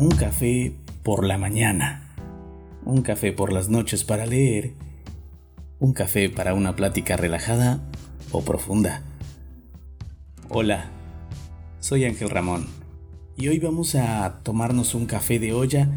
Un café por la mañana. Un café por las noches para leer. Un café para una plática relajada o profunda. Hola, soy Ángel Ramón y hoy vamos a tomarnos un café de olla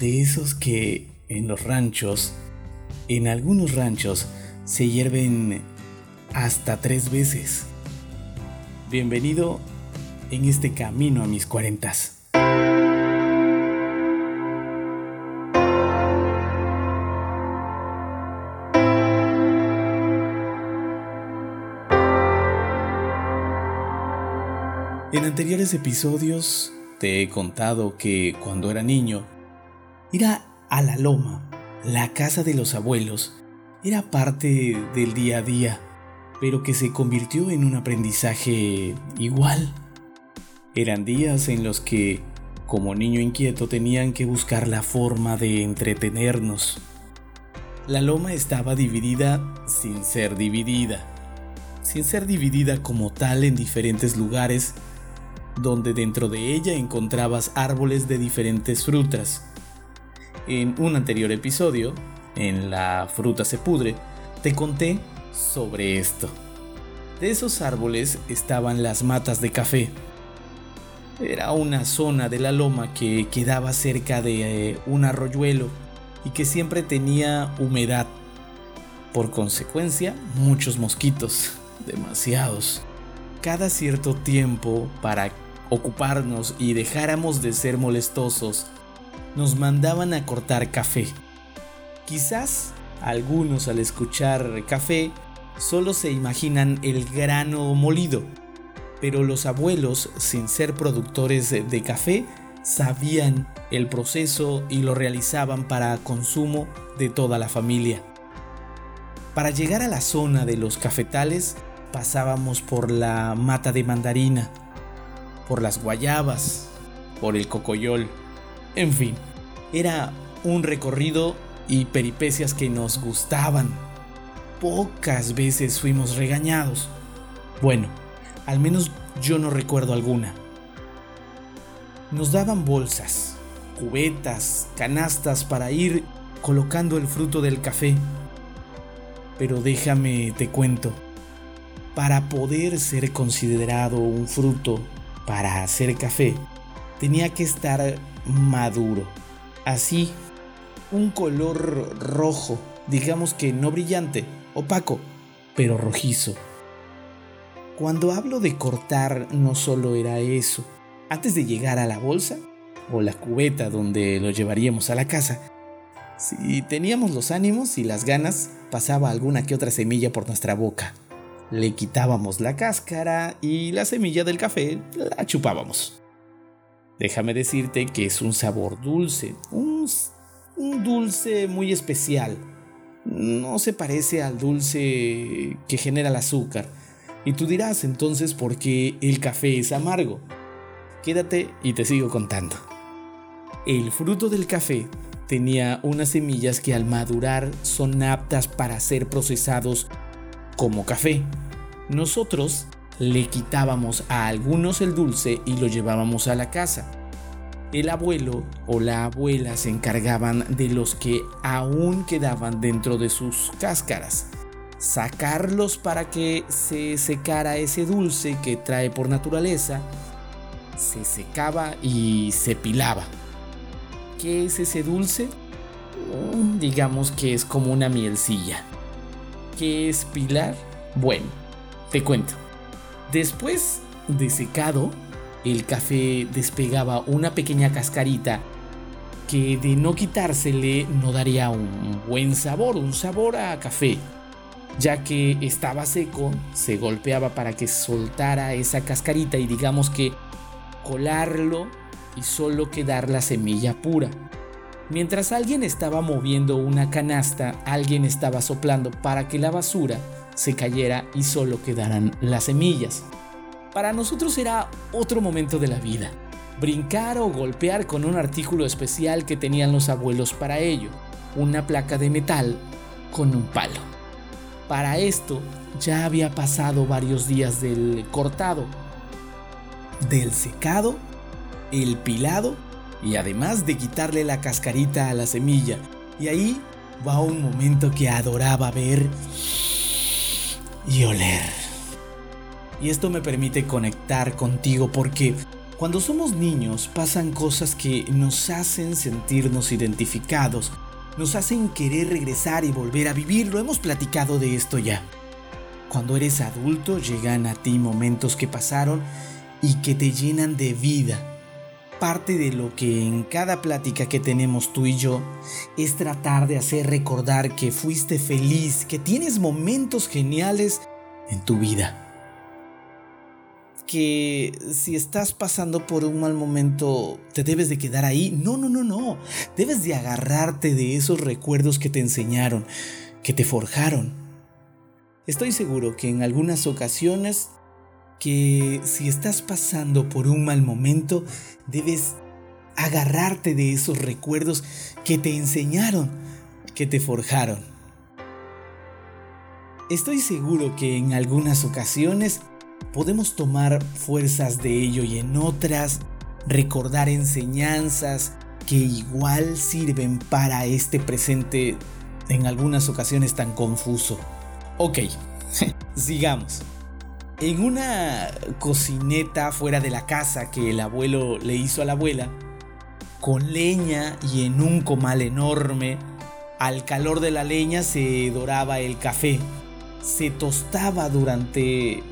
de esos que en los ranchos, en algunos ranchos, se hierven hasta tres veces. Bienvenido en este camino a mis cuarentas. En anteriores episodios te he contado que cuando era niño, ir a la loma, la casa de los abuelos, era parte del día a día, pero que se convirtió en un aprendizaje igual. Eran días en los que, como niño inquieto, tenían que buscar la forma de entretenernos. La loma estaba dividida sin ser dividida, sin ser dividida como tal en diferentes lugares donde dentro de ella encontrabas árboles de diferentes frutas. En un anterior episodio, en La fruta se pudre, te conté sobre esto. De esos árboles estaban las matas de café. Era una zona de la loma que quedaba cerca de eh, un arroyuelo y que siempre tenía humedad. Por consecuencia, muchos mosquitos, demasiados. Cada cierto tiempo, para ocuparnos y dejáramos de ser molestosos, nos mandaban a cortar café. Quizás algunos al escuchar café solo se imaginan el grano molido, pero los abuelos, sin ser productores de café, sabían el proceso y lo realizaban para consumo de toda la familia. Para llegar a la zona de los cafetales pasábamos por la mata de mandarina, por las guayabas, por el cocoyol, en fin, era un recorrido y peripecias que nos gustaban. Pocas veces fuimos regañados. Bueno, al menos yo no recuerdo alguna. Nos daban bolsas, cubetas, canastas para ir colocando el fruto del café. Pero déjame te cuento, para poder ser considerado un fruto para hacer café, tenía que estar maduro. Así, un color rojo, digamos que no brillante, opaco, pero rojizo. Cuando hablo de cortar, no solo era eso. Antes de llegar a la bolsa o la cubeta donde lo llevaríamos a la casa, si teníamos los ánimos y las ganas, pasaba alguna que otra semilla por nuestra boca le quitábamos la cáscara y la semilla del café la chupábamos. Déjame decirte que es un sabor dulce, un, dulce muy especial. No se parece al dulce que genera el azúcar. Y tú dirás entonces por qué el café es amargo. Quédate y te sigo contando. El fruto del café tenía unas semillas que al madurar son aptas para ser procesados como café. Nosotros le quitábamos a algunos el dulce y lo llevábamos a la casa. El abuelo o la abuela se encargaban de los que aún quedaban dentro de sus cáscaras. Sacarlos para que se secara ese dulce que trae por naturaleza. Se secaba y se pilaba. ¿Qué es ese dulce? Mm, digamos que es como una mielcilla. ¿Qué es pilar? Bueno, te cuento. Después de secado, el café despegaba una pequeña cascarita que de no quitársele no daría un buen sabor, un sabor a café. Ya que estaba seco, se golpeaba para que soltara esa cascarita y digamos que colarlo y solo quedar la semilla pura. Mientras alguien estaba moviendo una canasta, alguien estaba soplando para que la basura se cayera y solo quedaran las semillas. Para nosotros era otro momento de la vida. Brincar o golpear con un artículo especial que tenían los abuelos para ello, una placa de metal con un palo. Para esto ya había pasado varios días del cortado, del secado, el pilado y además de quitarle la cascarita a la semilla. Y ahí va un momento que adoraba ver y oler. Y esto me permite conectar contigo porque cuando somos niños pasan cosas que nos hacen sentirnos identificados, nos hacen querer regresar y volver a vivir, lo hemos platicado de esto ya. Cuando eres adulto llegan a ti momentos que pasaron y que te llenan de vida. Parte de lo que en cada plática que tenemos tú y yo es tratar de hacer recordar que fuiste feliz, que tienes momentos geniales en tu vida que si estás pasando por un mal momento te debes de quedar ahí. No, no, no, no. Debes de agarrarte de esos recuerdos que te enseñaron, que te forjaron. Estoy seguro que en algunas ocasiones que si estás pasando por un mal momento debes agarrarte de esos recuerdos que te enseñaron, que te forjaron. Estoy seguro que en algunas ocasiones podemos tomar fuerzas de ello y en otras recordar enseñanzas que igual sirven para este presente en algunas ocasiones tan confuso. Ok, sigamos. En una cocineta fuera de la casa que el abuelo le hizo a la abuela, con leña y en un comal enorme, al calor de la leña se doraba el café. Se tostaba durante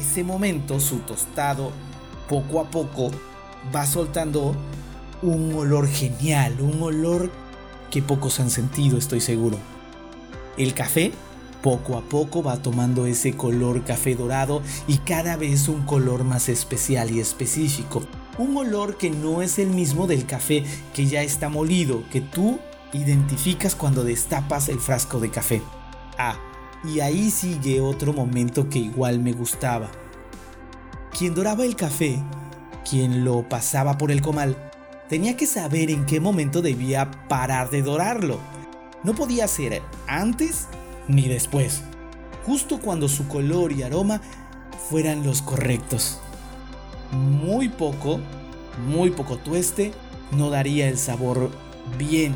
ese momento su tostado poco a poco va soltando un olor genial, un olor que pocos han sentido, estoy seguro. El café poco a poco va tomando ese color café dorado y cada vez un color más especial y específico. Un olor que no es el mismo del café que ya está molido, que tú identificas cuando destapas el frasco de café. Ah, y ahí sigue otro momento que igual me gustaba. Quien doraba el café, quien lo pasaba por el comal, tenía que saber en qué momento debía parar de dorarlo. No podía ser antes ni después, justo cuando su color y aroma fueran los correctos. Muy poco, muy poco tueste no daría el sabor bien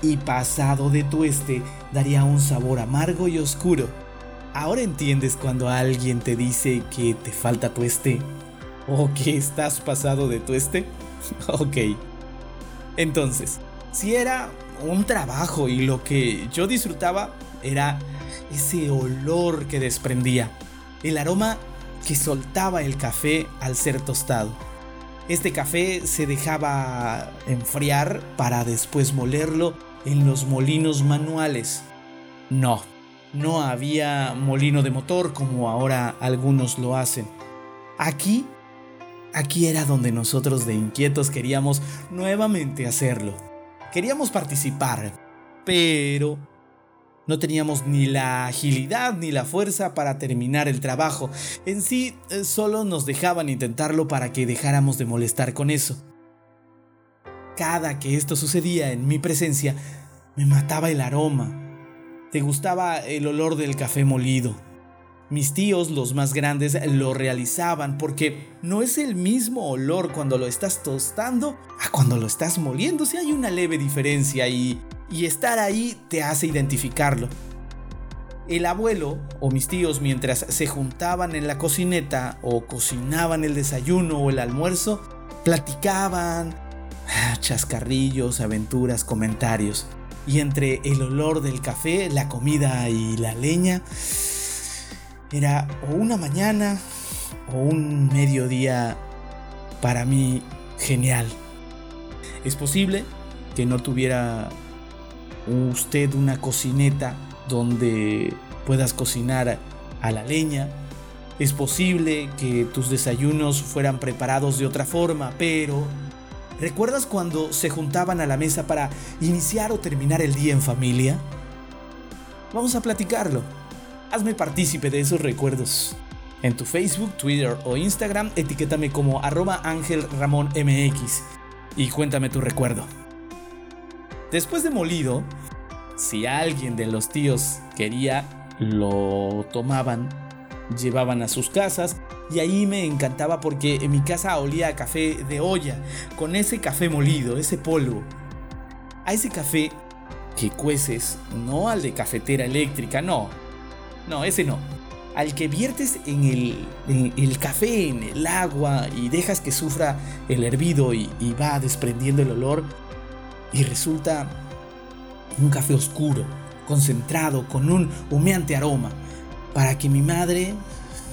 y pasado de tueste daría un sabor amargo y oscuro. Ahora entiendes cuando alguien te dice que te falta tueste o que estás pasado de tueste. ok. Entonces, si era un trabajo y lo que yo disfrutaba era ese olor que desprendía, el aroma que soltaba el café al ser tostado. Este café se dejaba enfriar para después molerlo en los molinos manuales. No, no había molino de motor como ahora algunos lo hacen. Aquí, aquí era donde nosotros de inquietos queríamos nuevamente hacerlo. Queríamos participar, pero no teníamos ni la agilidad ni la fuerza para terminar el trabajo. En sí, eh, solo nos dejaban intentarlo para que dejáramos de molestar con eso. Cada que esto sucedía en mi presencia, me mataba el aroma. Te gustaba el olor del café molido. Mis tíos, los más grandes, lo realizaban porque no es el mismo olor cuando lo estás tostando a cuando lo estás moliendo. Si hay una leve diferencia y, y estar ahí te hace identificarlo. El abuelo o mis tíos mientras se juntaban en la cocineta o cocinaban el desayuno o el almuerzo, platicaban, ah, chascarrillos, aventuras, comentarios. Y entre el olor del café, la comida y la leña, era o una mañana o un mediodía para mí genial. Es posible que no tuviera usted una cocineta donde puedas cocinar a la leña. Es posible que tus desayunos fueran preparados de otra forma, pero ¿Recuerdas cuando se juntaban a la mesa para iniciar o terminar el día en familia? Vamos a platicarlo. Hazme partícipe de esos recuerdos. En tu Facebook, Twitter o Instagram, etiquétame como arroba Ángel Ramón MX y cuéntame tu recuerdo. Después de molido, si alguien de los tíos quería, lo tomaban, llevaban a sus casas y ahí me encantaba porque en mi casa olía a café de olla, con ese café molido, ese polvo. A ese café que cueces, no al de cafetera eléctrica, no. No, ese no. Al que viertes en el, café, en el agua y dejas que sufra el hervido y, y va desprendiendo el olor y resulta un café oscuro, concentrado, con un humeante aroma, para que mi madre,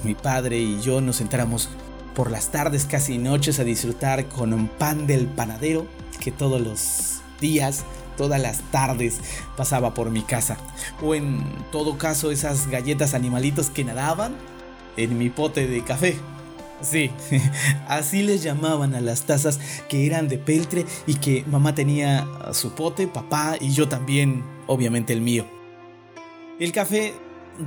mi padre y yo nos sentáramos por las tardes casi noches a disfrutar con un pan del panadero que todos los días todas las tardes pasaba por mi casa. O en todo caso esas galletas animalitos que nadaban en mi pote de café. Sí, así les llamaban a las tazas que eran de peltre y que mamá tenía su pote, papá y yo también, obviamente el mío. El café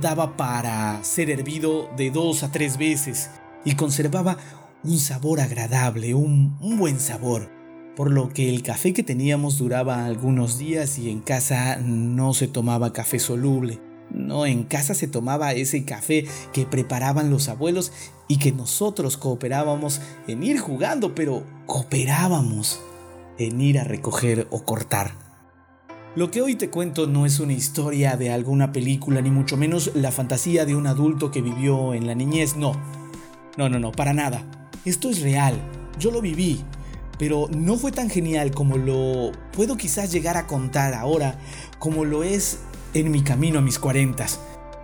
daba para ser hervido de dos a tres veces y conservaba un sabor agradable, un, un buen sabor por lo que el café que teníamos duraba algunos días y en casa no se tomaba café soluble. No, en casa se tomaba ese café que preparaban los abuelos y que nosotros cooperábamos en ir jugando, pero cooperábamos en ir a recoger o cortar. Lo que hoy te cuento no es una historia de alguna película, ni mucho menos la fantasía de un adulto que vivió en la niñez, no. No, no, no, para nada. Esto es real. Yo lo viví pero no fue tan genial como lo puedo quizás llegar a contar ahora, como lo es en mi camino a mis cuarentas,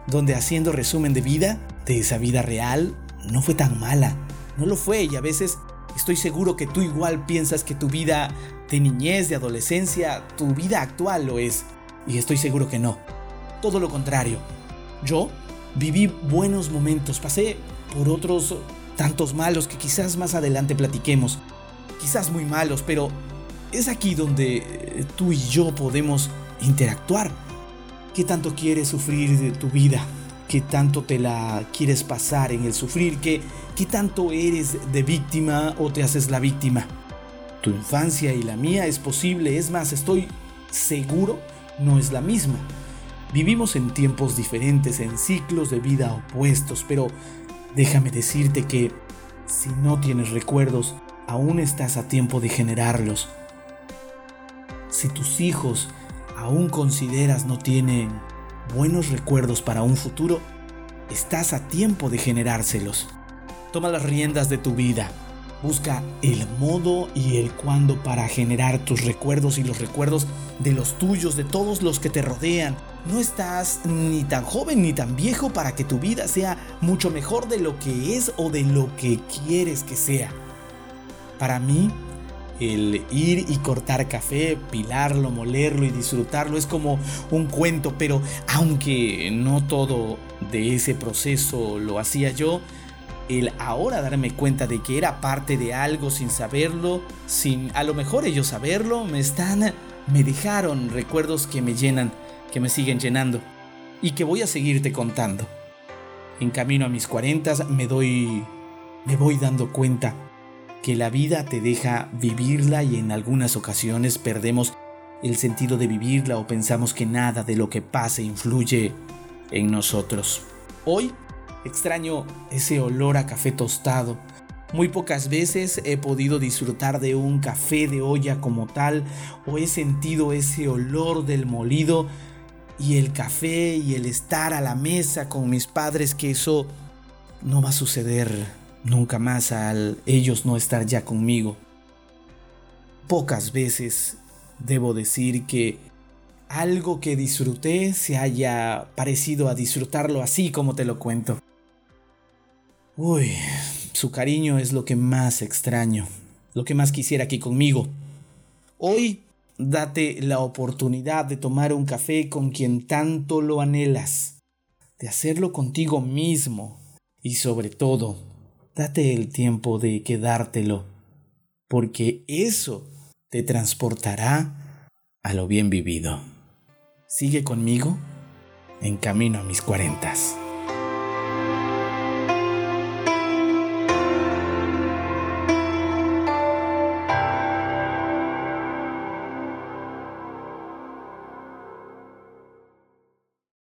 donde haciendo resumen de vida, de esa vida real, no fue tan mala, no lo fue y a veces estoy seguro que tú igual piensas que tu vida de niñez, de adolescencia, tu vida actual lo es, y estoy seguro que no, todo lo contrario. Yo viví buenos momentos, pasé por otros tantos malos que quizás más adelante platiquemos, quizás muy malos, pero es aquí donde tú y yo podemos interactuar. ¿Qué tanto quieres sufrir de tu vida? ¿Qué tanto te la quieres pasar en el sufrir? ¿Qué, ¿Qué tanto eres de víctima o te haces la víctima? Tu infancia y la mía es posible, es más, estoy seguro, no es la misma. Vivimos en tiempos diferentes, en ciclos de vida opuestos, pero déjame decirte que si no tienes recuerdos, aún estás a tiempo de generarlos. Si tus hijos aún consideras no tienen buenos recuerdos para un futuro, estás a tiempo de generárselos. Toma las riendas de tu vida. Busca el modo y el cuándo para generar tus recuerdos y los recuerdos de los tuyos, de todos los que te rodean. No estás ni tan joven ni tan viejo para que tu vida sea mucho mejor de lo que es o de lo que quieres que sea. Para mí, el ir y cortar café, pilarlo, molerlo y disfrutarlo es como un cuento, pero aunque no todo de ese proceso lo hacía yo, el ahora darme cuenta de que era parte de algo sin saberlo, sin a lo mejor ellos saberlo, me están, me dejaron recuerdos que me llenan, que me siguen llenando y que voy a seguirte contando. En camino a mis cuarentas me doy, me voy dando cuenta que la vida te deja vivirla y en algunas ocasiones perdemos el sentido de vivirla o pensamos que nada de lo que pase influye en nosotros. Hoy extraño ese olor a café tostado. Muy pocas veces he podido disfrutar de un café de olla como tal o he sentido ese olor del molido y el café y el estar a la mesa con mis padres que eso no va a suceder nunca más al ellos no estar ya conmigo. Pocas veces debo decir que algo que disfruté se haya parecido a disfrutarlo así como te lo cuento. Uy, su cariño es lo que más extraño, lo que más quisiera aquí conmigo. Hoy date la oportunidad de tomar un café con quien tanto lo anhelas, de hacerlo contigo mismo y sobre todo date el tiempo de quedártelo, porque eso te transportará a lo bien vivido. Sigue conmigo en camino a mis cuarentas.